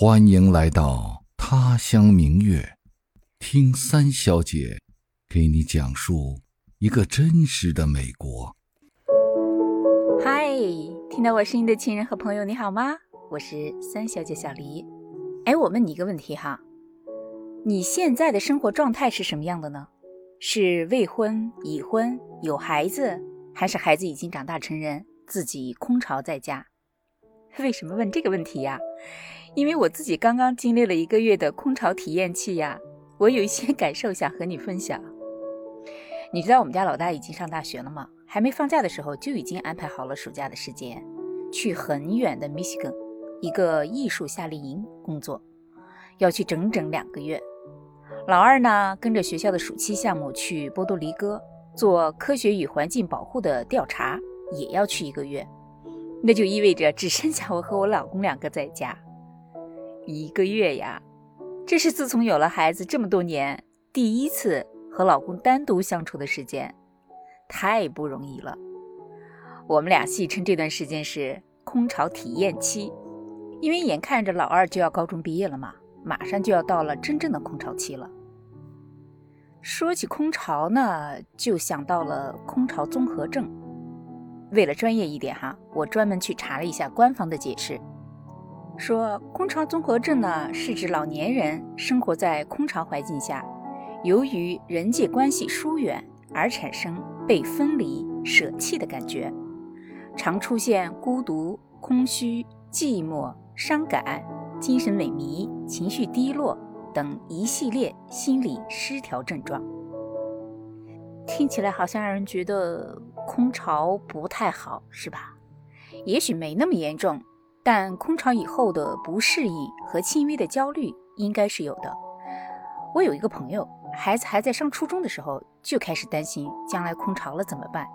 欢迎来到他乡明月，听三小姐给你讲述一个真实的美国。嗨，听到我声音的亲人和朋友，你好吗？我是三小姐小黎。哎，我问你一个问题哈，你现在的生活状态是什么样的呢？是未婚、已婚、有孩子，还是孩子已经长大成人，自己空巢在家？为什么问这个问题呀？因为我自己刚刚经历了一个月的空巢体验期呀，我有一些感受想和你分享。你知道我们家老大已经上大学了吗？还没放假的时候就已经安排好了暑假的时间，去很远的密西根一个艺术夏令营工作，要去整整两个月。老二呢，跟着学校的暑期项目去波多黎各做科学与环境保护的调查，也要去一个月。那就意味着只剩下我和我老公两个在家。一个月呀，这是自从有了孩子这么多年第一次和老公单独相处的时间，太不容易了。我们俩戏称这段时间是空巢体验期，因为眼看着老二就要高中毕业了嘛，马上就要到了真正的空巢期了。说起空巢呢，就想到了空巢综合症。为了专业一点哈，我专门去查了一下官方的解释。说空巢综合症呢，是指老年人生活在空巢环境下，由于人际关系疏远而产生被分离、舍弃的感觉，常出现孤独、空虚、寂寞、伤感、精神萎靡、情绪低落等一系列心理失调症状。听起来好像让人觉得空巢不太好，是吧？也许没那么严重。但空巢以后的不适应和轻微的焦虑应该是有的。我有一个朋友，孩子还在上初中的时候就开始担心将来空巢了怎么办。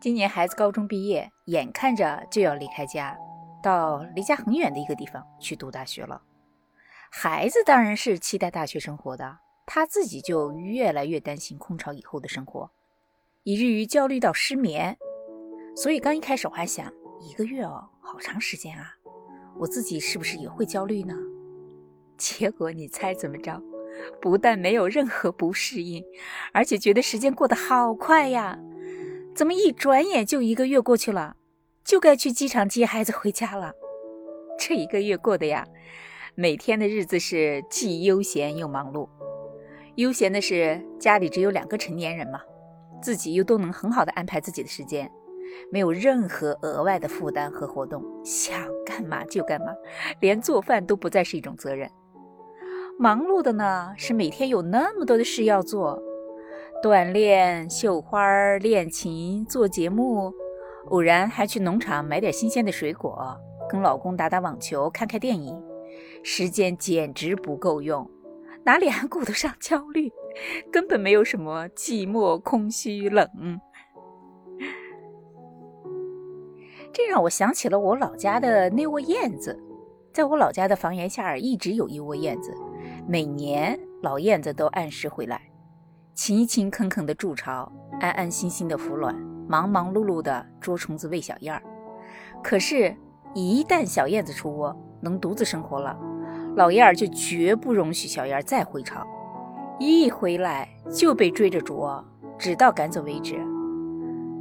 今年孩子高中毕业，眼看着就要离开家，到离家很远的一个地方去读大学了。孩子当然是期待大学生活的，他自己就越来越担心空巢以后的生活，以至于焦虑到失眠。所以刚一开始我还想。一个月哦，好长时间啊！我自己是不是也会焦虑呢？结果你猜怎么着？不但没有任何不适应，而且觉得时间过得好快呀！怎么一转眼就一个月过去了？就该去机场接孩子回家了。这一个月过的呀，每天的日子是既悠闲又忙碌。悠闲的是家里只有两个成年人嘛，自己又都能很好的安排自己的时间。没有任何额外的负担和活动，想干嘛就干嘛，连做饭都不再是一种责任。忙碌的呢，是每天有那么多的事要做：锻炼、绣花、练琴、做节目，偶然还去农场买点新鲜的水果，跟老公打打网球、看看电影。时间简直不够用，哪里还顾得上焦虑？根本没有什么寂寞、空虚、冷。这让我想起了我老家的那窝燕子，在我老家的房檐下一直有一窝燕子，每年老燕子都按时回来，勤勤恳恳的筑巢，安安心心的孵卵，忙忙碌碌的捉虫子喂小燕儿。可是，一旦小燕子出窝能独自生活了，老燕儿就绝不容许小燕儿再回巢，一回来就被追着啄，直到赶走为止。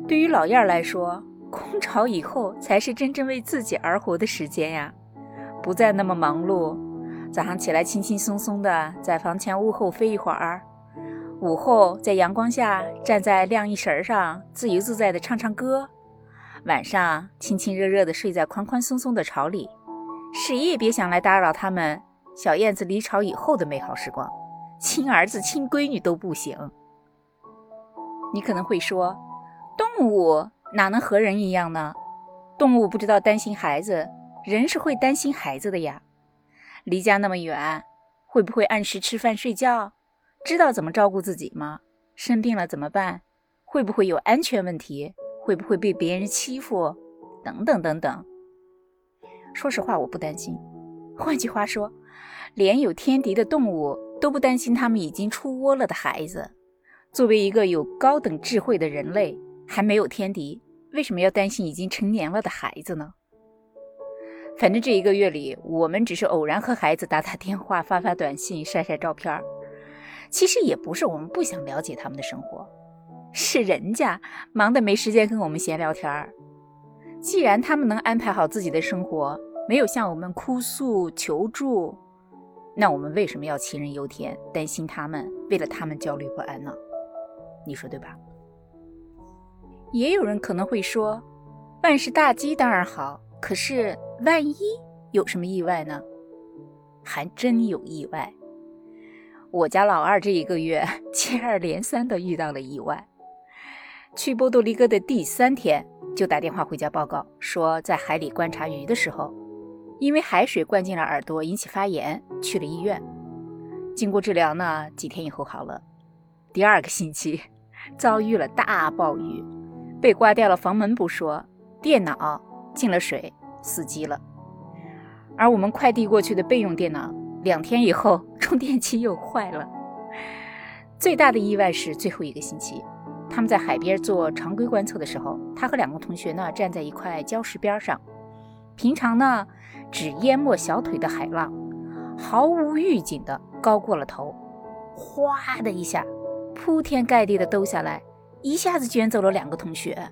对于老燕儿来说，空巢以后才是真正为自己而活的时间呀，不再那么忙碌。早上起来轻轻松松的在房前屋后飞一会儿，午后在阳光下站在晾衣绳上自由自在的唱唱歌，晚上亲亲热热的睡在宽宽松松的巢里，谁也别想来打扰他们小燕子离巢以后的美好时光，亲儿子亲闺女都不行。你可能会说，动物。哪能和人一样呢？动物不知道担心孩子，人是会担心孩子的呀。离家那么远，会不会按时吃饭睡觉？知道怎么照顾自己吗？生病了怎么办？会不会有安全问题？会不会被别人欺负？等等等等。说实话，我不担心。换句话说，连有天敌的动物都不担心他们已经出窝了的孩子。作为一个有高等智慧的人类。还没有天敌，为什么要担心已经成年了的孩子呢？反正这一个月里，我们只是偶然和孩子打打电话、发发短信、晒晒照片。其实也不是我们不想了解他们的生活，是人家忙得没时间跟我们闲聊天。既然他们能安排好自己的生活，没有向我们哭诉求助，那我们为什么要杞人忧天，担心他们，为了他们焦虑不安呢？你说对吧？也有人可能会说，万事大吉当然好，可是万一有什么意外呢？还真有意外。我家老二这一个月接二连三的遇到了意外。去波多黎各的第三天，就打电话回家报告说，在海里观察鱼的时候，因为海水灌进了耳朵，引起发炎，去了医院。经过治疗呢，几天以后好了。第二个星期，遭遇了大暴雨，被刮掉了房门不说，电脑进了水，死机了。而我们快递过去的备用电脑。两天以后，充电器又坏了。最大的意外是最后一个星期，他们在海边做常规观测的时候，他和两个同学呢站在一块礁石边上。平常呢只淹没小腿的海浪，毫无预警的高过了头，哗的一下，铺天盖地的兜下来，一下子卷走了两个同学。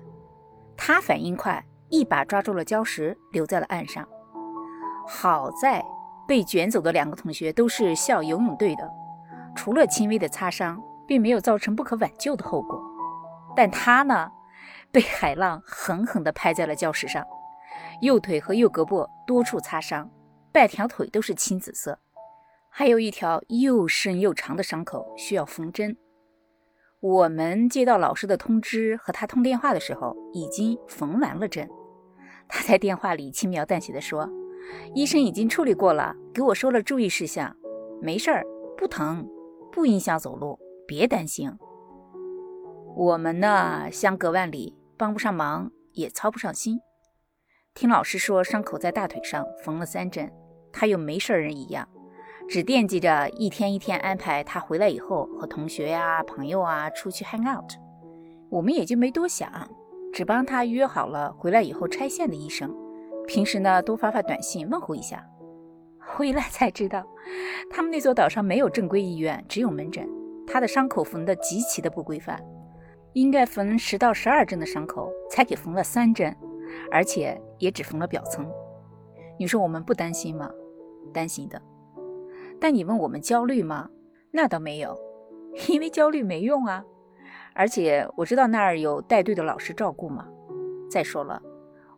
他反应快，一把抓住了礁石，留在了岸上。好在。被卷走的两个同学都是校游泳队的，除了轻微的擦伤，并没有造成不可挽救的后果。但他呢，被海浪狠狠地拍在了礁石上，右腿和右胳膊多处擦伤，半条腿都是青紫色，还有一条又深又长的伤口需要缝针。我们接到老师的通知和他通电话的时候，已经缝完了针。他在电话里轻描淡写地说。医生已经处理过了，给我说了注意事项，没事儿，不疼，不影响走路，别担心。我们呢，相隔万里，帮不上忙，也操不上心。听老师说，伤口在大腿上缝了三针，他又没事人一样，只惦记着一天一天安排他回来以后和同学呀、朋友啊出去 hang out。我们也就没多想，只帮他约好了回来以后拆线的医生。平时呢，多发发短信问候一下。回来才知道，他们那座岛上没有正规医院，只有门诊。他的伤口缝得极其的不规范，应该缝十到十二针的伤口，才给缝了三针，而且也只缝了表层。你说我们不担心吗？担心的。但你问我们焦虑吗？那倒没有，因为焦虑没用啊。而且我知道那儿有带队的老师照顾嘛。再说了。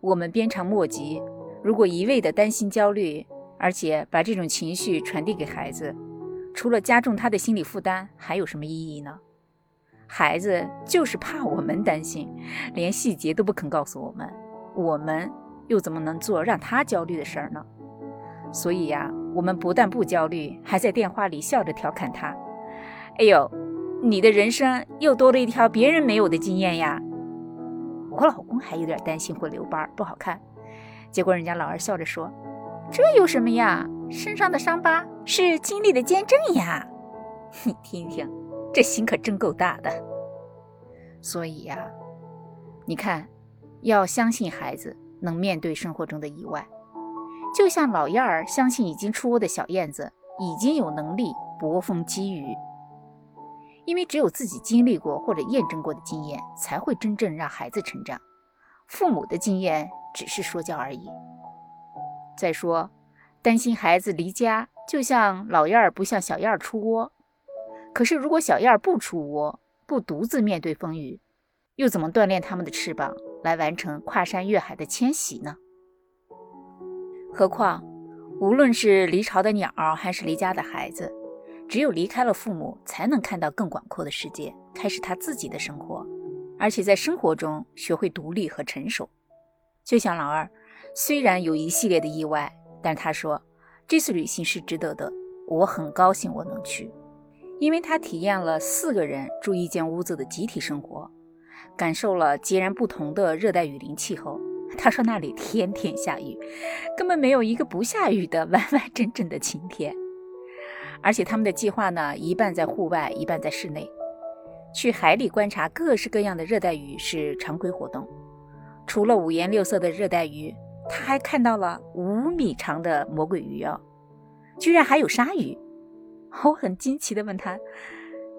我们鞭长莫及，如果一味的担心焦虑，而且把这种情绪传递给孩子，除了加重他的心理负担，还有什么意义呢？孩子就是怕我们担心，连细节都不肯告诉我们，我们又怎么能做让他焦虑的事儿呢？所以呀，我们不但不焦虑，还在电话里笑着调侃他：“哎呦，你的人生又多了一条别人没有的经验呀。”我老公还有点担心会留疤不好看，结果人家老二笑着说：“这有什么呀？身上的伤疤是经历的见证呀！你听一听，这心可真够大的。所以呀，你看，要相信孩子能面对生活中的意外，就像老燕儿相信已经出窝的小燕子已经有能力搏风击雨。”因为只有自己经历过或者验证过的经验，才会真正让孩子成长。父母的经验只是说教而已。再说，担心孩子离家，就像老燕儿不像小燕儿出窝。可是，如果小燕儿不出窝，不独自面对风雨，又怎么锻炼他们的翅膀，来完成跨山越海的迁徙呢？何况，无论是离巢的鸟，还是离家的孩子。只有离开了父母，才能看到更广阔的世界，开始他自己的生活，而且在生活中学会独立和成熟。就像老二，虽然有一系列的意外，但他说这次旅行是值得的。我很高兴我能去，因为他体验了四个人住一间屋子的集体生活，感受了截然不同的热带雨林气候。他说那里天天下雨，根本没有一个不下雨的 完完整整的晴天。而且他们的计划呢，一半在户外，一半在室内。去海里观察各式各样的热带鱼是常规活动。除了五颜六色的热带鱼，他还看到了五米长的魔鬼鱼哦，居然还有鲨鱼。我很惊奇的问他：“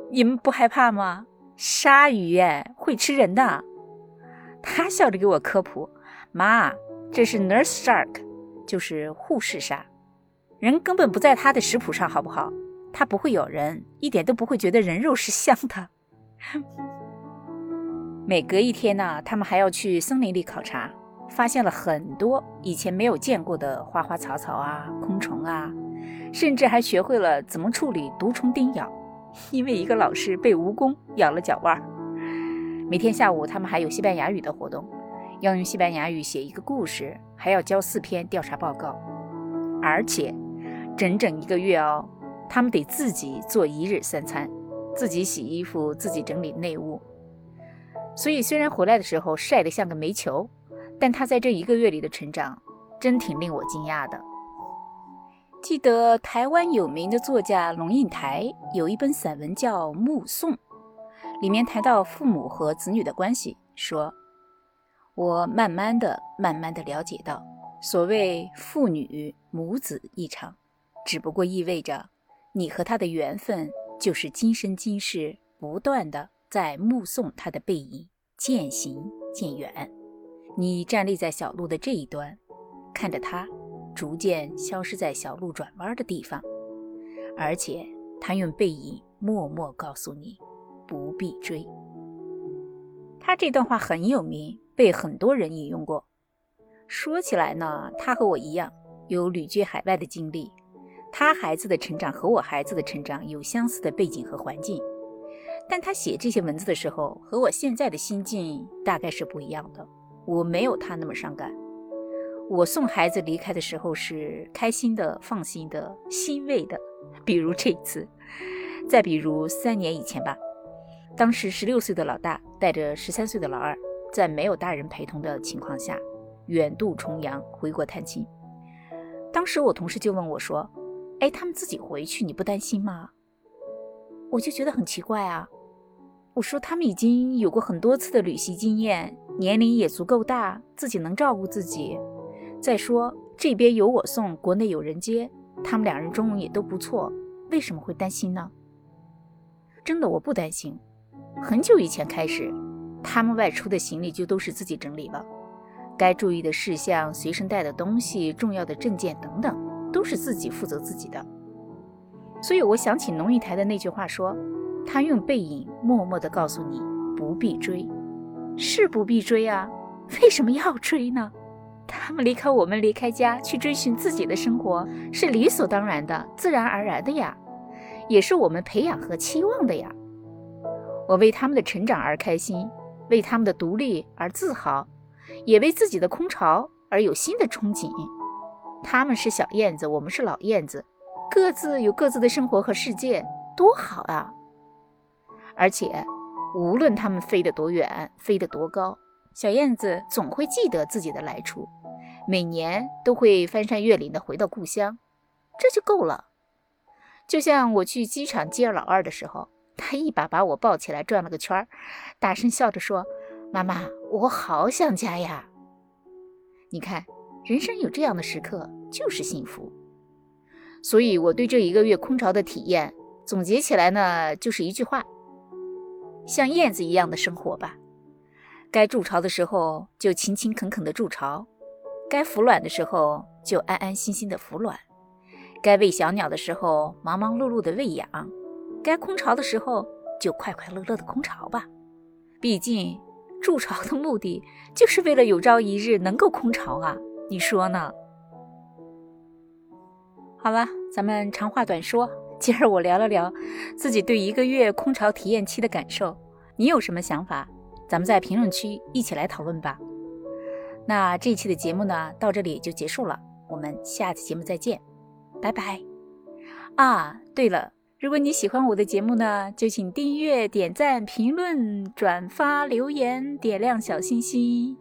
你们不害怕吗？鲨鱼哎，会吃人的。”他笑着给我科普：“妈，这是 nurse shark，就是护士鲨，人根本不在它的食谱上，好不好？它不会咬人，一点都不会觉得人肉是香的。”每隔一天呢，他们还要去森林里考察，发现了很多以前没有见过的花花草草啊、昆虫啊，甚至还学会了怎么处理毒虫叮咬，因为一个老师被蜈蚣咬了脚腕儿。每天下午，他们还有西班牙语的活动，要用西班牙语写一个故事，还要交四篇调查报告，而且整整一个月哦，他们得自己做一日三餐，自己洗衣服，自己整理内务。所以虽然回来的时候晒得像个煤球，但他在这一个月里的成长，真挺令我惊讶的。记得台湾有名的作家龙应台有一本散文叫《目送》。里面谈到父母和子女的关系，说：“我慢慢的、慢慢的了解到，所谓父女母子一场，只不过意味着你和他的缘分就是今生今世不断的在目送他的背影渐行渐远。你站立在小路的这一端，看着他逐渐消失在小路转弯的地方，而且他用背影默默告诉你。”不必追。他这段话很有名，被很多人引用过。说起来呢，他和我一样有旅居海外的经历，他孩子的成长和我孩子的成长有相似的背景和环境。但他写这些文字的时候，和我现在的心境大概是不一样的。我没有他那么伤感。我送孩子离开的时候是开心的、放心的、欣慰的，比如这一次，再比如三年以前吧。当时十六岁的老大带着十三岁的老二，在没有大人陪同的情况下，远渡重洋回国探亲。当时我同事就问我说：“哎，他们自己回去，你不担心吗？”我就觉得很奇怪啊。我说他们已经有过很多次的旅行经验，年龄也足够大，自己能照顾自己。再说这边有我送，国内有人接，他们两人中文也都不错，为什么会担心呢？真的，我不担心。很久以前开始，他们外出的行李就都是自己整理了，该注意的事项、随身带的东西、重要的证件等等，都是自己负责自己的。所以我想起龙应台的那句话说：“他用背影默默地告诉你不必追，是不必追啊？为什么要追呢？他们离开我们，离开家去追寻自己的生活，是理所当然的、自然而然的呀，也是我们培养和期望的呀。”我为他们的成长而开心，为他们的独立而自豪，也为自己的空巢而有新的憧憬。他们是小燕子，我们是老燕子，各自有各自的生活和世界，多好啊！而且，无论他们飞得多远，飞得多高，小燕子总会记得自己的来处，每年都会翻山越岭的回到故乡，这就够了。就像我去机场接老二的时候。他一把把我抱起来，转了个圈儿，大声笑着说：“妈妈，我好想家呀！”你看，人生有这样的时刻就是幸福。所以，我对这一个月空巢的体验总结起来呢，就是一句话：像燕子一样的生活吧。该筑巢的时候就勤勤恳恳的筑巢，该孵卵的时候就安安心心的孵卵，该喂小鸟的时候忙忙碌碌的喂养。该空巢的时候，就快快乐乐的空巢吧。毕竟筑巢的目的就是为了有朝一日能够空巢啊，你说呢？好了，咱们长话短说，今儿我聊了聊自己对一个月空巢体验期的感受，你有什么想法？咱们在评论区一起来讨论吧。那这期的节目呢，到这里就结束了，我们下期节目再见，拜拜。啊，对了。如果你喜欢我的节目呢，就请订阅、点赞、评论、转发、留言、点亮小心心。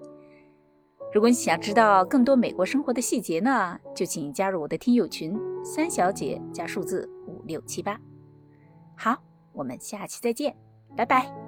如果你想知道更多美国生活的细节呢，就请加入我的听友群三小姐加数字五六七八。好，我们下期再见，拜拜。